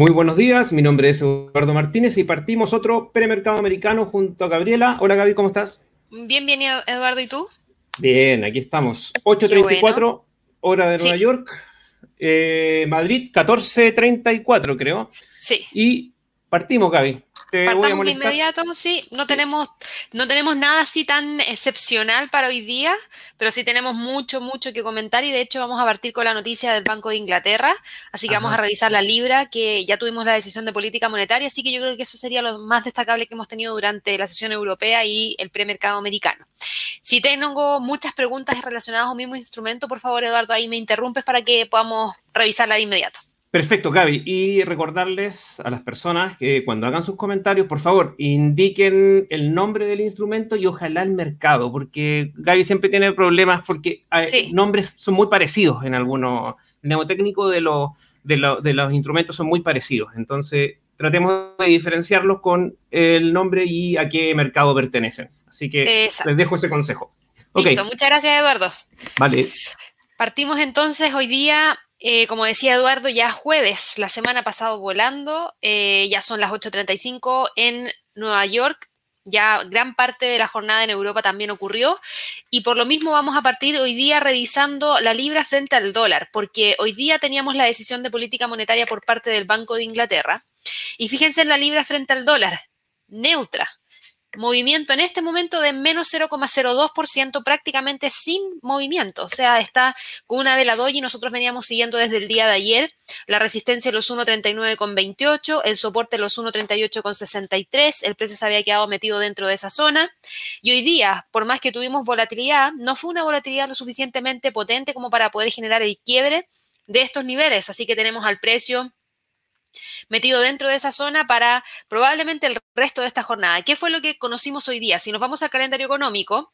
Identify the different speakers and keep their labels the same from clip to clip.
Speaker 1: Muy buenos días, mi nombre es Eduardo Martínez y partimos otro premercado americano junto a Gabriela. Hola Gaby, ¿cómo estás?
Speaker 2: Bien, bien, Eduardo, ¿y tú?
Speaker 1: Bien, aquí estamos. 8.34, hora de Nueva York. Eh, Madrid, 14.34 creo.
Speaker 2: Sí.
Speaker 1: Y partimos, Gaby.
Speaker 2: Partamos de inmediato, sí. No tenemos, no tenemos nada así tan excepcional para hoy día, pero sí tenemos mucho, mucho que comentar y de hecho vamos a partir con la noticia del Banco de Inglaterra. Así que vamos a revisar la libra, que ya tuvimos la decisión de política monetaria, así que yo creo que eso sería lo más destacable que hemos tenido durante la sesión europea y el premercado americano. Si tengo muchas preguntas relacionadas al mismo instrumento, por favor, Eduardo, ahí me interrumpes para que podamos revisarla de inmediato.
Speaker 1: Perfecto, Gaby. Y recordarles a las personas que cuando hagan sus comentarios, por favor, indiquen el nombre del instrumento y ojalá el mercado, porque Gaby siempre tiene problemas porque hay nombres son muy parecidos en algunos. El neumotécnico de los, de, de los instrumentos son muy parecidos. Entonces, tratemos de diferenciarlos con el nombre y a qué mercado pertenecen. Así que les dejo ese consejo.
Speaker 2: Listo, muchas gracias, Eduardo.
Speaker 1: Vale.
Speaker 2: Partimos entonces hoy día eh, como decía Eduardo, ya jueves, la semana pasada volando, eh, ya son las 8.35 en Nueva York, ya gran parte de la jornada en Europa también ocurrió y por lo mismo vamos a partir hoy día revisando la libra frente al dólar, porque hoy día teníamos la decisión de política monetaria por parte del Banco de Inglaterra y fíjense en la libra frente al dólar, neutra, movimiento en este momento de menos 0,02%, prácticamente sin movimiento. O sea, está con una vela y nosotros veníamos siguiendo desde el día de ayer la resistencia los 1,39,28, el soporte los 1,38,63, el precio se había quedado metido dentro de esa zona. Y hoy día, por más que tuvimos volatilidad, no fue una volatilidad lo suficientemente potente como para poder generar el quiebre de estos niveles. Así que tenemos al precio metido dentro de esa zona para probablemente el resto de esta jornada. ¿Qué fue lo que conocimos hoy día? Si nos vamos al calendario económico,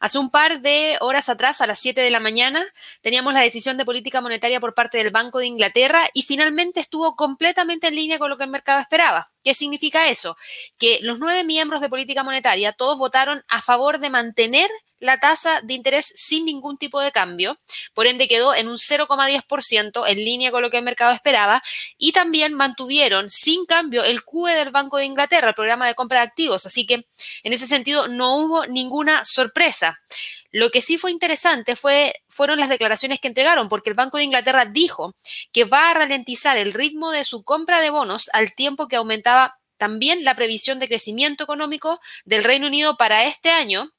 Speaker 2: Hace un par de horas atrás, a las 7 de la mañana, teníamos la decisión de política monetaria por parte del Banco de Inglaterra y finalmente estuvo completamente en línea con lo que el mercado esperaba. ¿Qué significa eso? Que los nueve miembros de política monetaria todos votaron a favor de mantener la tasa de interés sin ningún tipo de cambio, por ende quedó en un 0,10% en línea con lo que el mercado esperaba y también mantuvieron sin cambio el QE del Banco de Inglaterra, el programa de compra de activos, así que en ese sentido no hubo ninguna sorpresa. Lo que sí fue interesante fue, fueron las declaraciones que entregaron, porque el Banco de Inglaterra dijo que va a ralentizar el ritmo de su compra de bonos al tiempo que aumentaba también la previsión de crecimiento económico del Reino Unido para este año,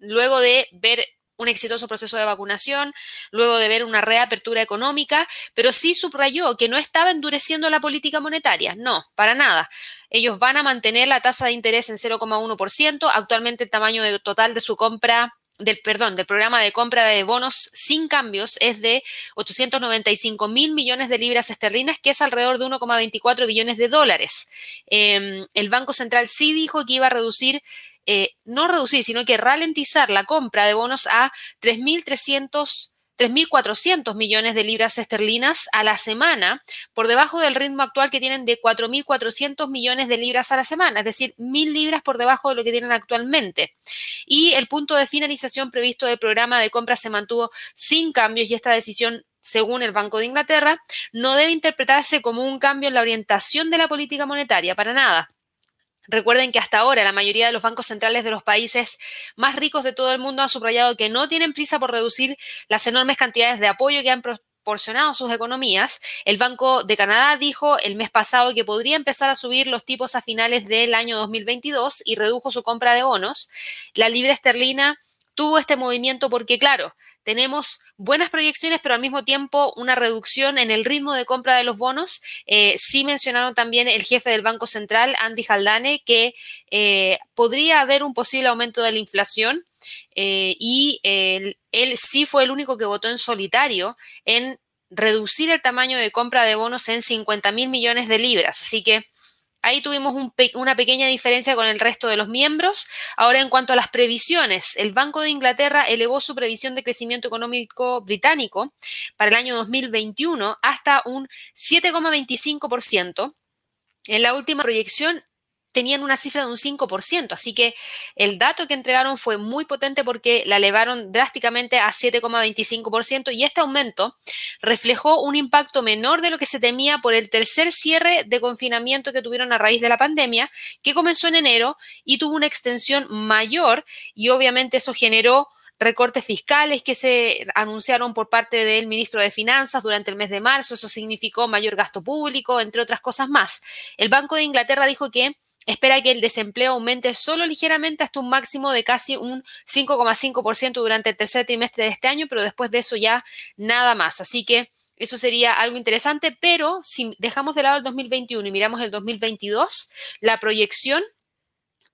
Speaker 2: luego de ver un exitoso proceso de vacunación, luego de ver una reapertura económica, pero sí subrayó que no estaba endureciendo la política monetaria, no, para nada. Ellos van a mantener la tasa de interés en 0,1%, actualmente el tamaño total de su compra del, perdón, del programa de compra de bonos sin cambios es de 895 mil millones de libras esterlinas, que es alrededor de 1,24 billones de dólares. Em, el Banco Central sí dijo que iba a reducir eh, no reducir, sino que ralentizar la compra de bonos a 3.300 3.400 millones de libras esterlinas a la semana, por debajo del ritmo actual que tienen de 4.400 millones de libras a la semana, es decir, 1.000 libras por debajo de lo que tienen actualmente. Y el punto de finalización previsto del programa de compra se mantuvo sin cambios y esta decisión según el Banco de Inglaterra, no debe interpretarse como un cambio en la orientación de la política monetaria, para nada. Recuerden que hasta ahora la mayoría de los bancos centrales de los países más ricos de todo el mundo han subrayado que no tienen prisa por reducir las enormes cantidades de apoyo que han proporcionado sus economías. El Banco de Canadá dijo el mes pasado que podría empezar a subir los tipos a finales del año 2022 y redujo su compra de bonos. La libra esterlina tuvo este movimiento porque, claro, tenemos buenas proyecciones, pero al mismo tiempo una reducción en el ritmo de compra de los bonos. Eh, sí mencionaron también el jefe del Banco Central, Andy Haldane, que eh, podría haber un posible aumento de la inflación eh, y él sí fue el único que votó en solitario en reducir el tamaño de compra de bonos en 50 mil millones de libras. Así que Ahí tuvimos una pequeña diferencia con el resto de los miembros. Ahora, en cuanto a las previsiones, el Banco de Inglaterra elevó su previsión de crecimiento económico británico para el año 2021 hasta un 7,25%. En la última proyección tenían una cifra de un 5%, así que el dato que entregaron fue muy potente porque la elevaron drásticamente a 7,25% y este aumento reflejó un impacto menor de lo que se temía por el tercer cierre de confinamiento que tuvieron a raíz de la pandemia, que comenzó en enero y tuvo una extensión mayor y obviamente eso generó recortes fiscales que se anunciaron por parte del ministro de Finanzas durante el mes de marzo. Eso significó mayor gasto público, entre otras cosas más. El Banco de Inglaterra dijo que espera que el desempleo aumente solo ligeramente hasta un máximo de casi un 5,5% durante el tercer trimestre de este año, pero después de eso ya nada más. Así que eso sería algo interesante, pero si dejamos de lado el 2021 y miramos el 2022, la proyección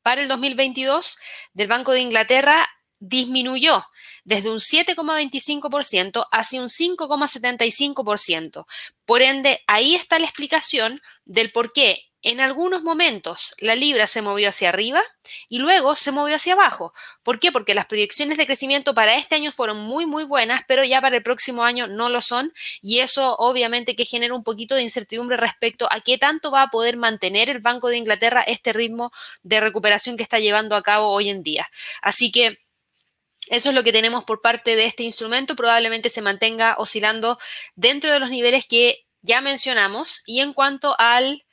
Speaker 2: para el 2022 del Banco de Inglaterra disminuyó desde un 7,25% hacia un 5,75%. Por ende, ahí está la explicación del por qué en algunos momentos la libra se movió hacia arriba y luego se movió hacia abajo. ¿Por qué? Porque las proyecciones de crecimiento para este año fueron muy, muy buenas, pero ya para el próximo año no lo son y eso obviamente que genera un poquito de incertidumbre respecto a qué tanto va a poder mantener el Banco de Inglaterra este ritmo de recuperación que está llevando a cabo hoy en día. Así que eso es lo que tenemos por parte de este instrumento. Probablemente se mantenga oscilando dentro de los niveles que ya mencionamos. Y en cuanto al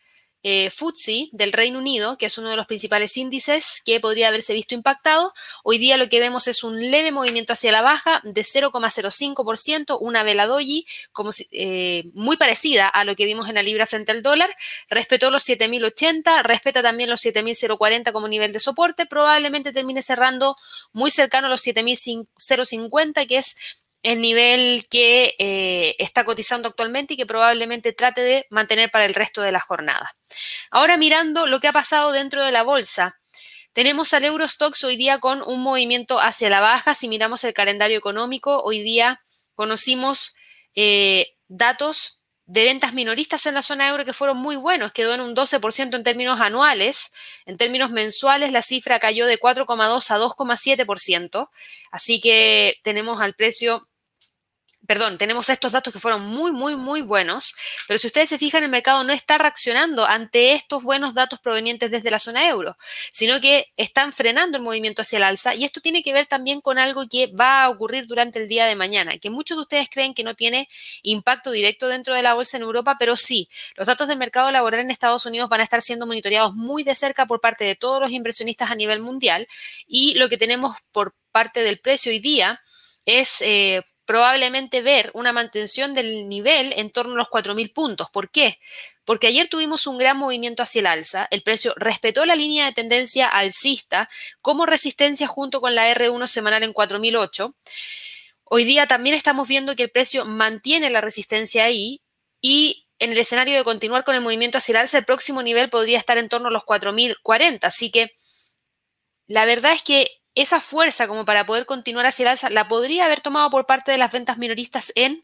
Speaker 2: eh, FTSE del Reino Unido, que es uno de los principales índices que podría haberse visto impactado. Hoy día lo que vemos es un leve movimiento hacia la baja de 0,05%, una vela doji como eh, muy parecida a lo que vimos en la libra frente al dólar. Respetó los 7.080, respeta también los 7.040 como nivel de soporte. Probablemente termine cerrando muy cercano a los 7.050, que es el nivel que eh, está cotizando actualmente y que probablemente trate de mantener para el resto de la jornada. Ahora mirando lo que ha pasado dentro de la bolsa. Tenemos al Eurostox hoy día con un movimiento hacia la baja. Si miramos el calendario económico, hoy día conocimos eh, datos de ventas minoristas en la zona euro que fueron muy buenos, quedó en un 12% en términos anuales, en términos mensuales la cifra cayó de 4,2 a 2,7%, así que tenemos al precio perdón, tenemos estos datos que fueron muy, muy, muy buenos, pero si ustedes se fijan, el mercado no está reaccionando ante estos buenos datos provenientes desde la zona euro, sino que están frenando el movimiento hacia el alza y esto tiene que ver también con algo que va a ocurrir durante el día de mañana, que muchos de ustedes creen que no tiene impacto directo dentro de la bolsa en Europa, pero sí, los datos del mercado laboral en Estados Unidos van a estar siendo monitoreados muy de cerca por parte de todos los inversionistas a nivel mundial y lo que tenemos por parte del precio hoy día es eh, probablemente ver una mantención del nivel en torno a los 4.000 puntos. ¿Por qué? Porque ayer tuvimos un gran movimiento hacia el alza, el precio respetó la línea de tendencia alcista como resistencia junto con la R1 semanal en 4.008. Hoy día también estamos viendo que el precio mantiene la resistencia ahí y en el escenario de continuar con el movimiento hacia el alza, el próximo nivel podría estar en torno a los 4.040. Así que la verdad es que esa fuerza como para poder continuar hacia el alza la podría haber tomado por parte de las ventas minoristas en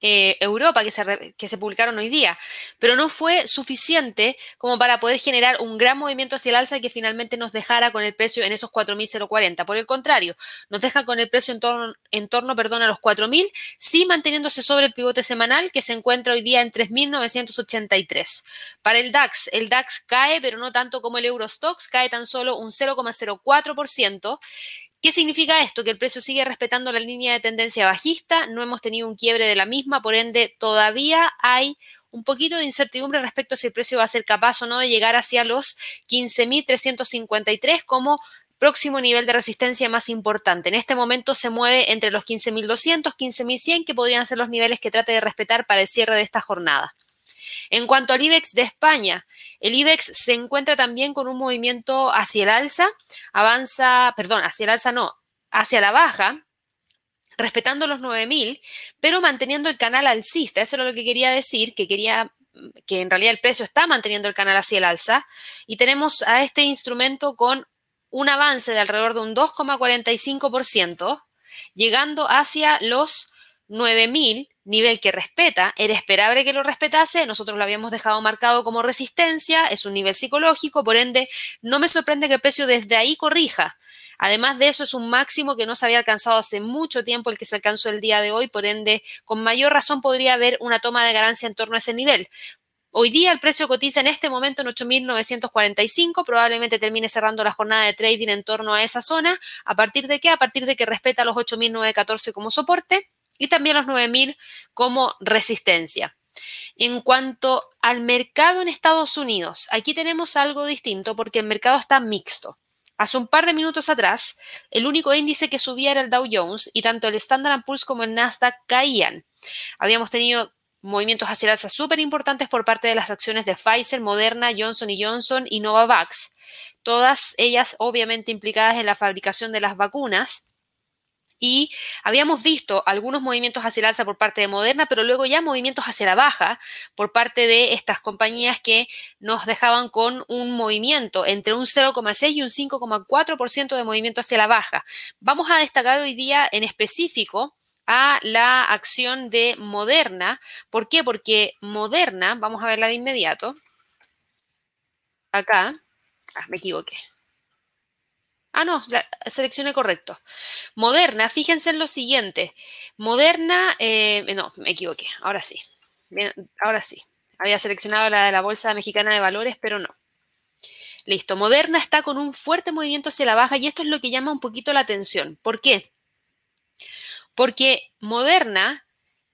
Speaker 2: eh, Europa que se, que se publicaron hoy día, pero no fue suficiente como para poder generar un gran movimiento hacia el alza que finalmente nos dejara con el precio en esos 4.040. Por el contrario, nos deja con el precio en torno, en torno perdón, a los 4.000, sí manteniéndose sobre el pivote semanal que se encuentra hoy día en 3.983. Para el DAX, el DAX cae, pero no tanto como el Eurostox, cae tan solo un 0,04%. ¿Qué significa esto? Que el precio sigue respetando la línea de tendencia bajista, no hemos tenido un quiebre de la misma, por ende todavía hay un poquito de incertidumbre respecto a si el precio va a ser capaz o no de llegar hacia los 15.353 como próximo nivel de resistencia más importante. En este momento se mueve entre los 15.200, 15.100, que podrían ser los niveles que trate de respetar para el cierre de esta jornada. En cuanto al IBEX de España, el IBEX se encuentra también con un movimiento hacia el alza, avanza, perdón, hacia el alza no, hacia la baja, respetando los 9000, pero manteniendo el canal alcista. Eso era lo que quería decir, que quería que en realidad el precio está manteniendo el canal hacia el alza y tenemos a este instrumento con un avance de alrededor de un 2,45%, llegando hacia los 9000 nivel que respeta, era esperable que lo respetase, nosotros lo habíamos dejado marcado como resistencia, es un nivel psicológico, por ende, no me sorprende que el precio desde ahí corrija. Además de eso, es un máximo que no se había alcanzado hace mucho tiempo el que se alcanzó el día de hoy, por ende, con mayor razón podría haber una toma de ganancia en torno a ese nivel. Hoy día el precio cotiza en este momento en 8.945, probablemente termine cerrando la jornada de trading en torno a esa zona. ¿A partir de qué? A partir de que respeta los 8.914 como soporte y también los 9.000 como resistencia. En cuanto al mercado en Estados Unidos, aquí tenemos algo distinto porque el mercado está mixto. Hace un par de minutos atrás, el único índice que subía era el Dow Jones y tanto el Standard Poor's como el Nasdaq caían. Habíamos tenido movimientos hacia el alza súper importantes por parte de las acciones de Pfizer, Moderna, Johnson Johnson y Novavax, todas ellas obviamente implicadas en la fabricación de las vacunas. Y habíamos visto algunos movimientos hacia el alza por parte de Moderna, pero luego ya movimientos hacia la baja por parte de estas compañías que nos dejaban con un movimiento entre un 0,6 y un 5,4% de movimiento hacia la baja. Vamos a destacar hoy día en específico a la acción de Moderna. ¿Por qué? Porque Moderna, vamos a verla de inmediato. Acá. Ah, me equivoqué. Ah, no, seleccioné correcto. Moderna, fíjense en lo siguiente. Moderna, eh, no, me equivoqué, ahora sí. ahora sí. Había seleccionado la de la Bolsa Mexicana de Valores, pero no. Listo, Moderna está con un fuerte movimiento hacia la baja y esto es lo que llama un poquito la atención. ¿Por qué? Porque Moderna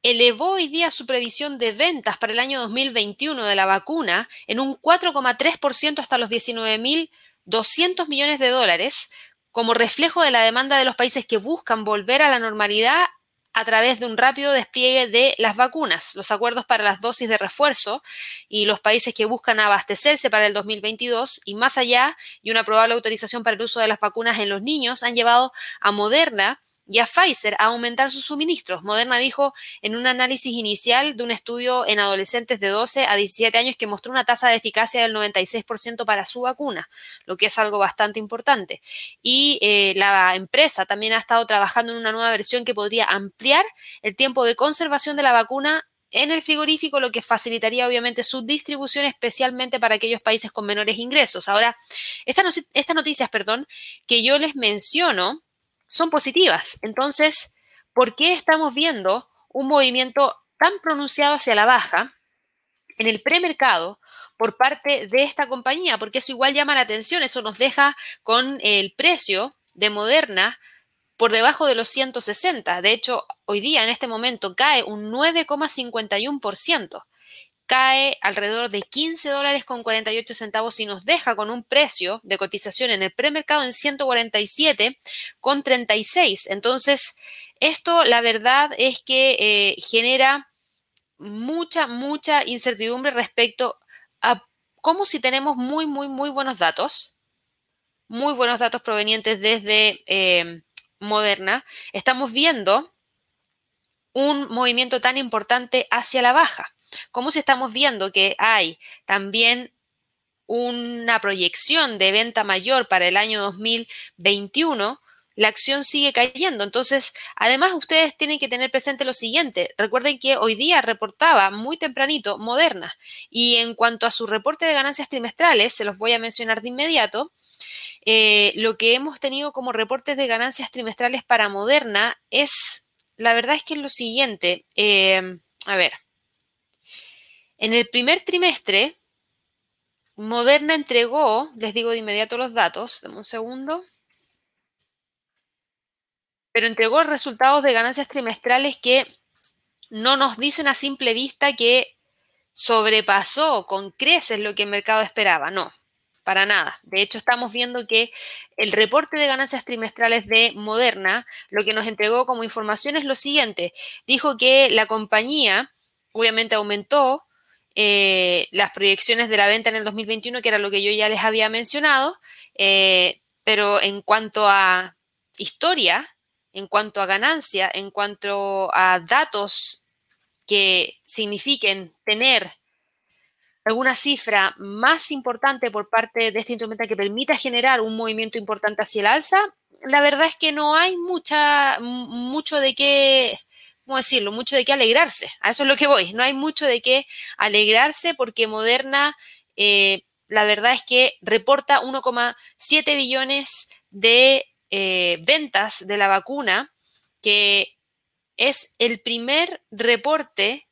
Speaker 2: elevó hoy día su previsión de ventas para el año 2021 de la vacuna en un 4,3% hasta los 19.000 200 millones de dólares como reflejo de la demanda de los países que buscan volver a la normalidad a través de un rápido despliegue de las vacunas, los acuerdos para las dosis de refuerzo y los países que buscan abastecerse para el 2022 y más allá y una probable autorización para el uso de las vacunas en los niños han llevado a Moderna y a Pfizer a aumentar sus suministros. Moderna dijo en un análisis inicial de un estudio en adolescentes de 12 a 17 años que mostró una tasa de eficacia del 96% para su vacuna, lo que es algo bastante importante. Y eh, la empresa también ha estado trabajando en una nueva versión que podría ampliar el tiempo de conservación de la vacuna en el frigorífico, lo que facilitaría obviamente su distribución, especialmente para aquellos países con menores ingresos. Ahora, estas noticias, perdón, que yo les menciono, son positivas. Entonces, ¿por qué estamos viendo un movimiento tan pronunciado hacia la baja en el premercado por parte de esta compañía? Porque eso igual llama la atención, eso nos deja con el precio de Moderna por debajo de los 160. De hecho, hoy día, en este momento, cae un 9,51% cae alrededor de 15 dólares con 48 centavos y nos deja con un precio de cotización en el premercado en 147 con 36. Entonces, esto la verdad es que eh, genera mucha, mucha incertidumbre respecto a cómo si tenemos muy, muy, muy buenos datos, muy buenos datos provenientes desde eh, Moderna, estamos viendo un movimiento tan importante hacia la baja. Como si estamos viendo que hay también una proyección de venta mayor para el año 2021, la acción sigue cayendo. Entonces, además, ustedes tienen que tener presente lo siguiente. Recuerden que hoy día reportaba muy tempranito Moderna y en cuanto a su reporte de ganancias trimestrales, se los voy a mencionar de inmediato. Eh, lo que hemos tenido como reportes de ganancias trimestrales para Moderna es, la verdad es que es lo siguiente. Eh, a ver, en el primer trimestre, Moderna entregó, les digo de inmediato los datos, dame un segundo, pero entregó resultados de ganancias trimestrales que no nos dicen a simple vista que sobrepasó con creces lo que el mercado esperaba, no, para nada. De hecho, estamos viendo que el reporte de ganancias trimestrales de Moderna, lo que nos entregó como información es lo siguiente, dijo que la compañía obviamente aumentó eh, las proyecciones de la venta en el 2021, que era lo que yo ya les había mencionado, eh, pero en cuanto a historia, en cuanto a ganancia, en cuanto a datos que signifiquen tener alguna cifra más importante por parte de este instrumento que permita generar un movimiento importante hacia el alza, la verdad es que no hay mucha, mucho de qué ¿cómo decirlo? Mucho de qué alegrarse. A eso es lo que voy. No hay mucho de qué alegrarse porque Moderna, eh, la verdad es que reporta 1,7 billones de eh, ventas de la vacuna, que es el primer reporte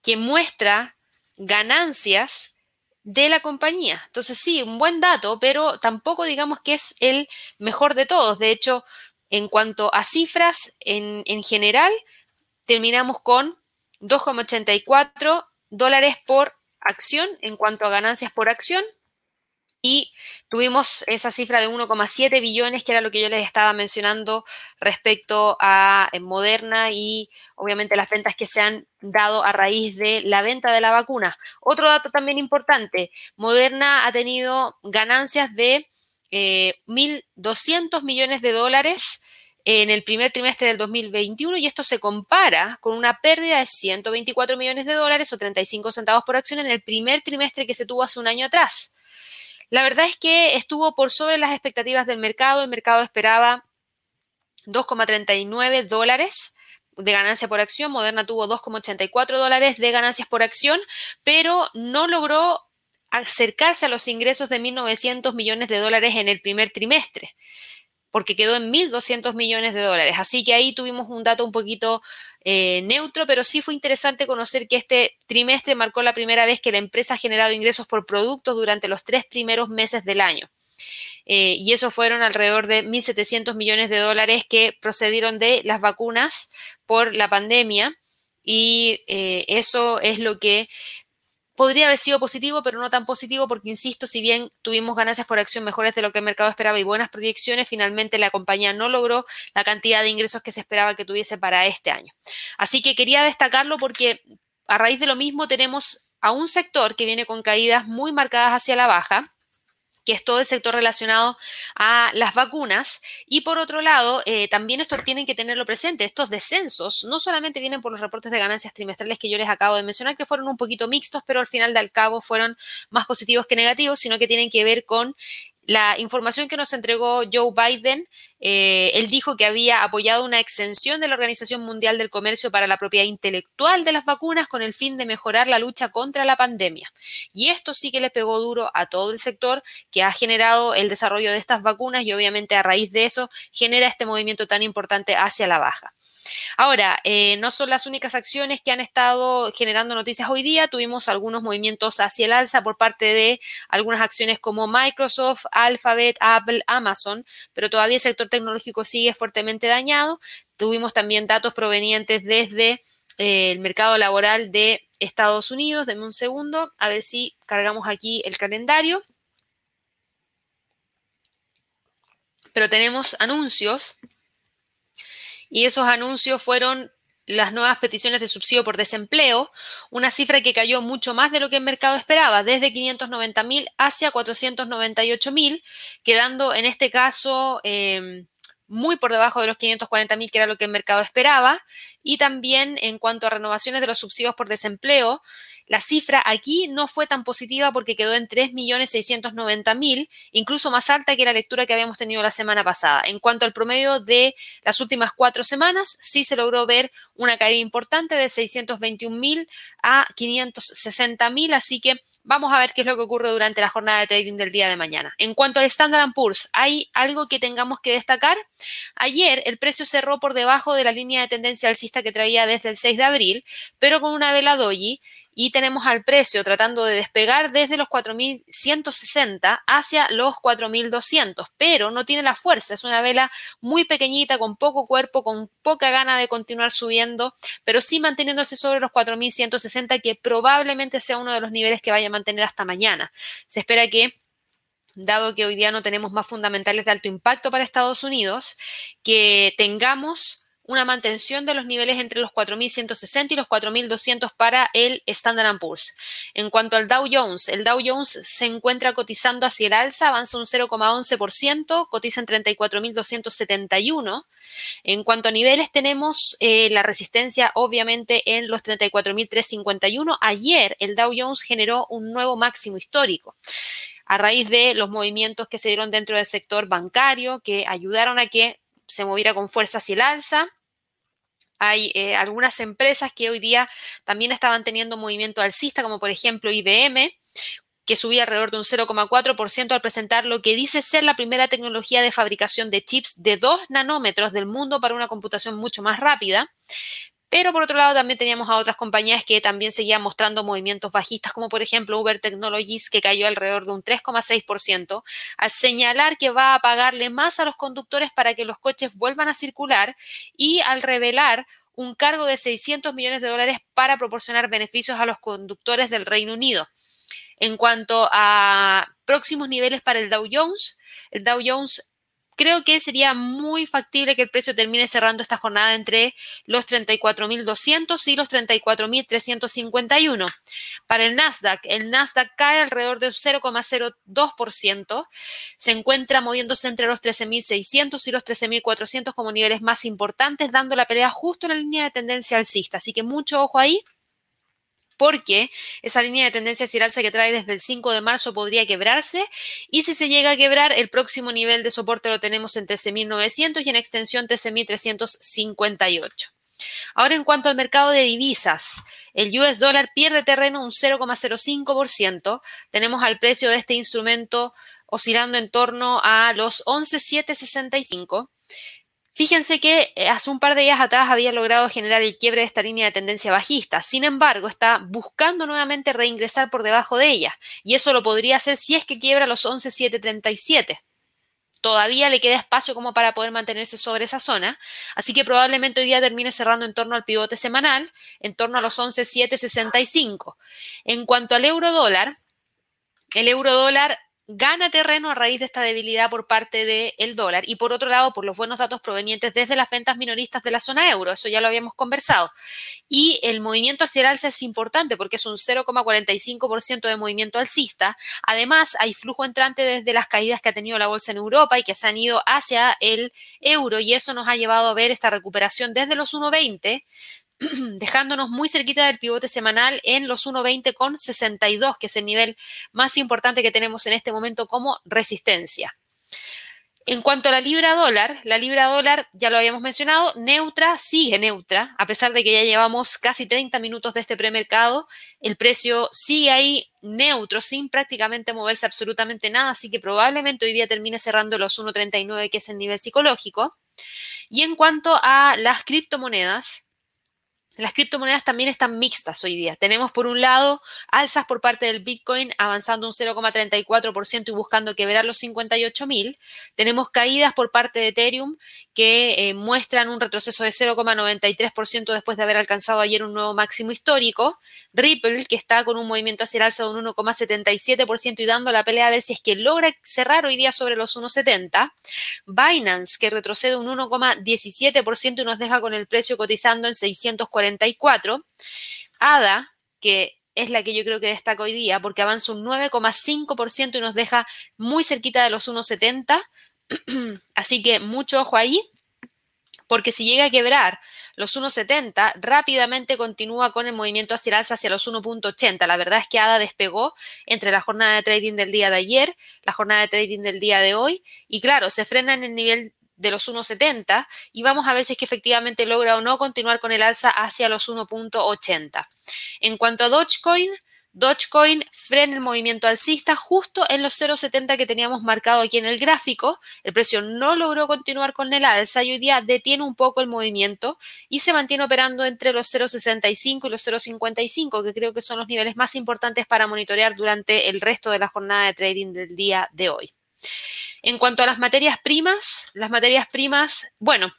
Speaker 2: que muestra ganancias de la compañía. Entonces sí, un buen dato, pero tampoco digamos que es el mejor de todos. De hecho, en cuanto a cifras en, en general, terminamos con 2,84 dólares por acción en cuanto a ganancias por acción y tuvimos esa cifra de 1,7 billones, que era lo que yo les estaba mencionando respecto a eh, Moderna y obviamente las ventas que se han dado a raíz de la venta de la vacuna. Otro dato también importante, Moderna ha tenido ganancias de 1.200 eh, millones de dólares en el primer trimestre del 2021 y esto se compara con una pérdida de 124 millones de dólares o 35 centavos por acción en el primer trimestre que se tuvo hace un año atrás. La verdad es que estuvo por sobre las expectativas del mercado. El mercado esperaba 2,39 dólares de ganancia por acción. Moderna tuvo 2,84 dólares de ganancias por acción, pero no logró acercarse a los ingresos de 1.900 millones de dólares en el primer trimestre porque quedó en 1.200 millones de dólares. Así que ahí tuvimos un dato un poquito eh, neutro, pero sí fue interesante conocer que este trimestre marcó la primera vez que la empresa ha generado ingresos por productos durante los tres primeros meses del año. Eh, y eso fueron alrededor de 1.700 millones de dólares que procedieron de las vacunas por la pandemia. Y eh, eso es lo que podría haber sido positivo, pero no tan positivo porque, insisto, si bien tuvimos ganancias por acción mejores de lo que el mercado esperaba y buenas proyecciones, finalmente la compañía no logró la cantidad de ingresos que se esperaba que tuviese para este año. Así que quería destacarlo porque a raíz de lo mismo tenemos a un sector que viene con caídas muy marcadas hacia la baja que es todo el sector relacionado a las vacunas. Y por otro lado, eh, también esto tienen que tenerlo presente, estos descensos no solamente vienen por los reportes de ganancias trimestrales que yo les acabo de mencionar, que fueron un poquito mixtos, pero al final del cabo fueron más positivos que negativos, sino que tienen que ver con la información que nos entregó Joe Biden, eh, él dijo que había apoyado una extensión de la Organización Mundial del Comercio para la propiedad intelectual de las vacunas con el fin de mejorar la lucha contra la pandemia. Y esto sí que le pegó duro a todo el sector que ha generado el desarrollo de estas vacunas y obviamente a raíz de eso genera este movimiento tan importante hacia la baja. Ahora, eh, no son las únicas acciones que han estado generando noticias hoy día. Tuvimos algunos movimientos hacia el alza por parte de algunas acciones como Microsoft, Alphabet, Apple, Amazon, pero todavía el sector tecnológico sigue fuertemente dañado. Tuvimos también datos provenientes desde eh, el mercado laboral de Estados Unidos. Denme un segundo, a ver si cargamos aquí el calendario. Pero tenemos anuncios y esos anuncios fueron las nuevas peticiones de subsidio por desempleo, una cifra que cayó mucho más de lo que el mercado esperaba, desde 590 mil hacia 498 mil, quedando en este caso em, muy por debajo de los 540 mil, que era lo que el mercado esperaba. Y también en cuanto a renovaciones de los subsidios por desempleo, la cifra aquí no fue tan positiva porque quedó en 3.690.000, incluso más alta que la lectura que habíamos tenido la semana pasada. En cuanto al promedio de las últimas cuatro semanas, sí se logró ver una caída importante de 621.000 a 560.000, así que Vamos a ver qué es lo que ocurre durante la jornada de trading del día de mañana. En cuanto al Standard Poor's, ¿hay algo que tengamos que destacar? Ayer el precio cerró por debajo de la línea de tendencia alcista que traía desde el 6 de abril, pero con una vela doji y tenemos al precio tratando de despegar desde los 4.160 hacia los 4.200, pero no tiene la fuerza, es una vela muy pequeñita, con poco cuerpo, con poca gana de continuar subiendo, pero sí manteniéndose sobre los 4.160, que probablemente sea uno de los niveles que vaya a mantener hasta mañana. Se espera que dado que hoy día no tenemos más fundamentales de alto impacto para Estados Unidos, que tengamos una mantención de los niveles entre los 4.160 y los 4.200 para el Standard Poor's. En cuanto al Dow Jones, el Dow Jones se encuentra cotizando hacia el alza, avanza un 0,11%, cotiza en 34.271. En cuanto a niveles, tenemos eh, la resistencia obviamente en los 34.351. Ayer el Dow Jones generó un nuevo máximo histórico a raíz de los movimientos que se dieron dentro del sector bancario que ayudaron a que se moviera con fuerza hacia el alza. Hay eh, algunas empresas que hoy día también estaban teniendo movimiento alcista, como por ejemplo IBM, que subía alrededor de un 0,4% al presentar lo que dice ser la primera tecnología de fabricación de chips de 2 nanómetros del mundo para una computación mucho más rápida. Pero por otro lado también teníamos a otras compañías que también seguían mostrando movimientos bajistas, como por ejemplo Uber Technologies, que cayó alrededor de un 3,6%, al señalar que va a pagarle más a los conductores para que los coches vuelvan a circular y al revelar un cargo de 600 millones de dólares para proporcionar beneficios a los conductores del Reino Unido. En cuanto a próximos niveles para el Dow Jones, el Dow Jones creo que sería muy factible que el precio termine cerrando esta jornada entre los 34.200 y los 34.351. Para el Nasdaq, el Nasdaq cae alrededor de 0,02%, se encuentra moviéndose entre los 13.600 y los 13.400 como niveles más importantes, dando la pelea justo en la línea de tendencia alcista. Así que mucho ojo ahí porque esa línea de tendencia hacia el alza que trae desde el 5 de marzo podría quebrarse y si se llega a quebrar, el próximo nivel de soporte lo tenemos en 13.900 y en extensión 13.358. Ahora en cuanto al mercado de divisas, el US dólar pierde terreno un 0,05%. Tenemos al precio de este instrumento oscilando en torno a los 11,765. Fíjense que eh, hace un par de días atrás había logrado generar el quiebre de esta línea de tendencia bajista. Sin embargo, está buscando nuevamente reingresar por debajo de ella. Y eso lo podría hacer si es que quiebra los 11,737. Todavía le queda espacio como para poder mantenerse sobre esa zona. Así que probablemente hoy día termine cerrando en torno al pivote semanal, en torno a los 11,765. En cuanto al euro dólar, el euro dólar gana terreno a raíz de esta debilidad por parte del dólar y por otro lado por los buenos datos provenientes desde las ventas minoristas de la zona euro, eso ya lo habíamos conversado. Y el movimiento hacia el alza es importante porque es un 0,45% de movimiento alcista. Además, hay flujo entrante desde las caídas que ha tenido la bolsa en Europa y que se han ido hacia el euro y eso nos ha llevado a ver esta recuperación desde los 1,20 dejándonos muy cerquita del pivote semanal en los 1.20 con 62, que es el nivel más importante que tenemos en este momento como resistencia. En cuanto a la libra dólar, la libra dólar, ya lo habíamos mencionado, neutra, sigue neutra, a pesar de que ya llevamos casi 30 minutos de este premercado, el precio sigue ahí neutro, sin prácticamente moverse absolutamente nada, así que probablemente hoy día termine cerrando los 1.39, que es el nivel psicológico. Y en cuanto a las criptomonedas, las criptomonedas también están mixtas hoy día. Tenemos por un lado alzas por parte del Bitcoin avanzando un 0,34% y buscando quebrar los 58 mil. Tenemos caídas por parte de Ethereum que eh, muestran un retroceso de 0,93% después de haber alcanzado ayer un nuevo máximo histórico. Ripple que está con un movimiento hacia el alza de un 1,77% y dando la pelea a ver si es que logra cerrar hoy día sobre los 1,70. Binance que retrocede un 1,17% y nos deja con el precio cotizando en 640 44. ADA, que es la que yo creo que destaca hoy día, porque avanza un 9,5% y nos deja muy cerquita de los 1,70. Así que mucho ojo ahí, porque si llega a quebrar los 1,70, rápidamente continúa con el movimiento hacia el alza hacia los 1,80. La verdad es que ADA despegó entre la jornada de trading del día de ayer, la jornada de trading del día de hoy, y claro, se frena en el nivel de los 1,70 y vamos a ver si es que efectivamente logra o no continuar con el alza hacia los 1.80. En cuanto a Dogecoin, Dogecoin frena el movimiento alcista justo en los 0,70 que teníamos marcado aquí en el gráfico. El precio no logró continuar con el alza y hoy día detiene un poco el movimiento y se mantiene operando entre los 0,65 y los 0,55, que creo que son los niveles más importantes para monitorear durante el resto de la jornada de trading del día de hoy. En cuanto a las materias primas, las materias primas, bueno,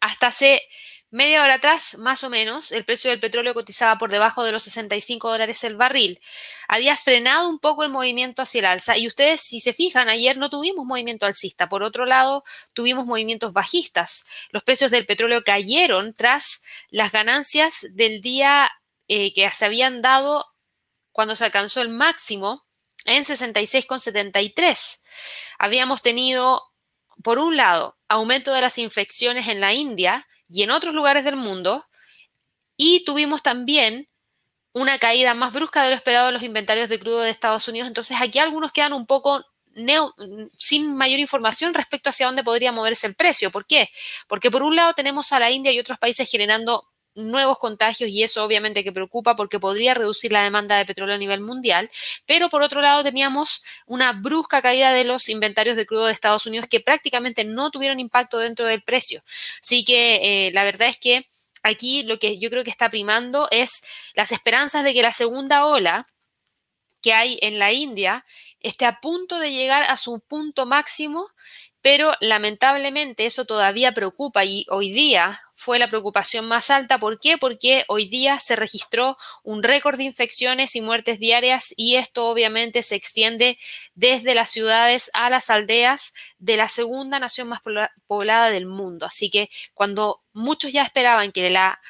Speaker 2: hasta hace media hora atrás, más o menos, el precio del petróleo cotizaba por debajo de los 65 dólares el barril. Había frenado un poco el movimiento hacia el alza y ustedes, si se fijan, ayer no tuvimos movimiento alcista. Por otro lado, tuvimos movimientos bajistas. Los precios del petróleo cayeron tras las ganancias del día eh, que se habían dado cuando se alcanzó el máximo en 66,73 habíamos tenido, por un lado, aumento de las infecciones en la India y en otros lugares del mundo, y tuvimos también una caída más brusca de lo esperado en los inventarios de crudo de Estados Unidos. Entonces aquí algunos quedan un poco sin mayor información respecto hacia dónde podría moverse el precio. ¿Por qué? Porque por un lado tenemos a la India y otros países generando nuevos contagios y eso obviamente que preocupa porque podría reducir la demanda de petróleo a nivel mundial, pero por otro lado teníamos una brusca caída de los inventarios de crudo de Estados Unidos que prácticamente no tuvieron impacto dentro del precio. Así que eh, la verdad es que aquí lo que yo creo que está primando es las esperanzas de que la segunda ola que hay en la India esté a punto de llegar a su punto máximo, pero lamentablemente eso todavía preocupa y hoy día fue la preocupación más alta. ¿Por qué? Porque hoy día se registró un récord de infecciones y muertes diarias y esto obviamente se extiende desde las ciudades a las aldeas de la segunda nación más poblada del mundo. Así que cuando muchos ya esperaban que la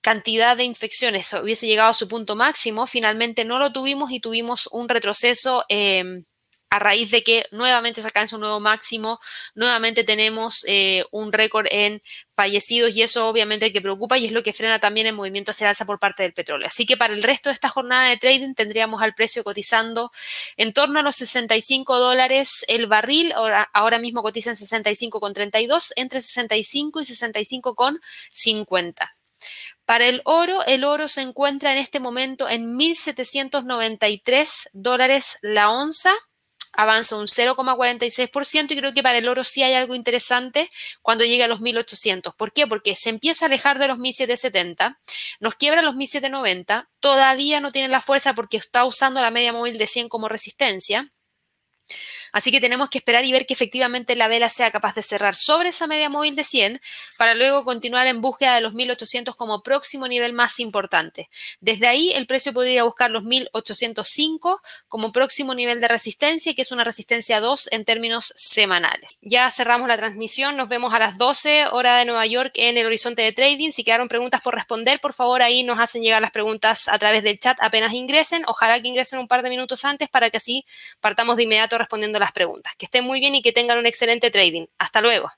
Speaker 2: cantidad de infecciones hubiese llegado a su punto máximo, finalmente no lo tuvimos y tuvimos un retroceso. Em, a raíz de que nuevamente se alcanza un nuevo máximo, nuevamente tenemos eh, un récord en fallecidos y eso obviamente que preocupa y es lo que frena también el movimiento hacia alza por parte del petróleo. Así que para el resto de esta jornada de trading tendríamos al precio cotizando en torno a los 65 dólares el barril, ahora, ahora mismo cotiza en 65,32, entre 65 y 65,50. Para el oro, el oro se encuentra en este momento en 1.793 dólares la onza avanza un 0,46% y creo que para el oro sí hay algo interesante cuando llegue a los 1800. ¿Por qué? Porque se empieza a alejar de los 1770, nos quiebra los 1790, todavía no tiene la fuerza porque está usando la media móvil de 100 como resistencia Así que tenemos que esperar y ver que efectivamente la vela sea capaz de cerrar sobre esa media móvil de 100 para luego continuar en búsqueda de los 1800 como próximo nivel más importante. Desde ahí el precio podría buscar los 1805 como próximo nivel de resistencia, que es una resistencia 2 en términos semanales. Ya cerramos la transmisión, nos vemos a las 12 hora de Nueva York en el horizonte de trading. Si quedaron preguntas por responder, por favor ahí nos hacen llegar las preguntas a través del chat apenas ingresen. Ojalá que ingresen un par de minutos antes para que así partamos de inmediato respondiendo las preguntas. Que estén muy bien y que tengan un excelente trading. Hasta luego.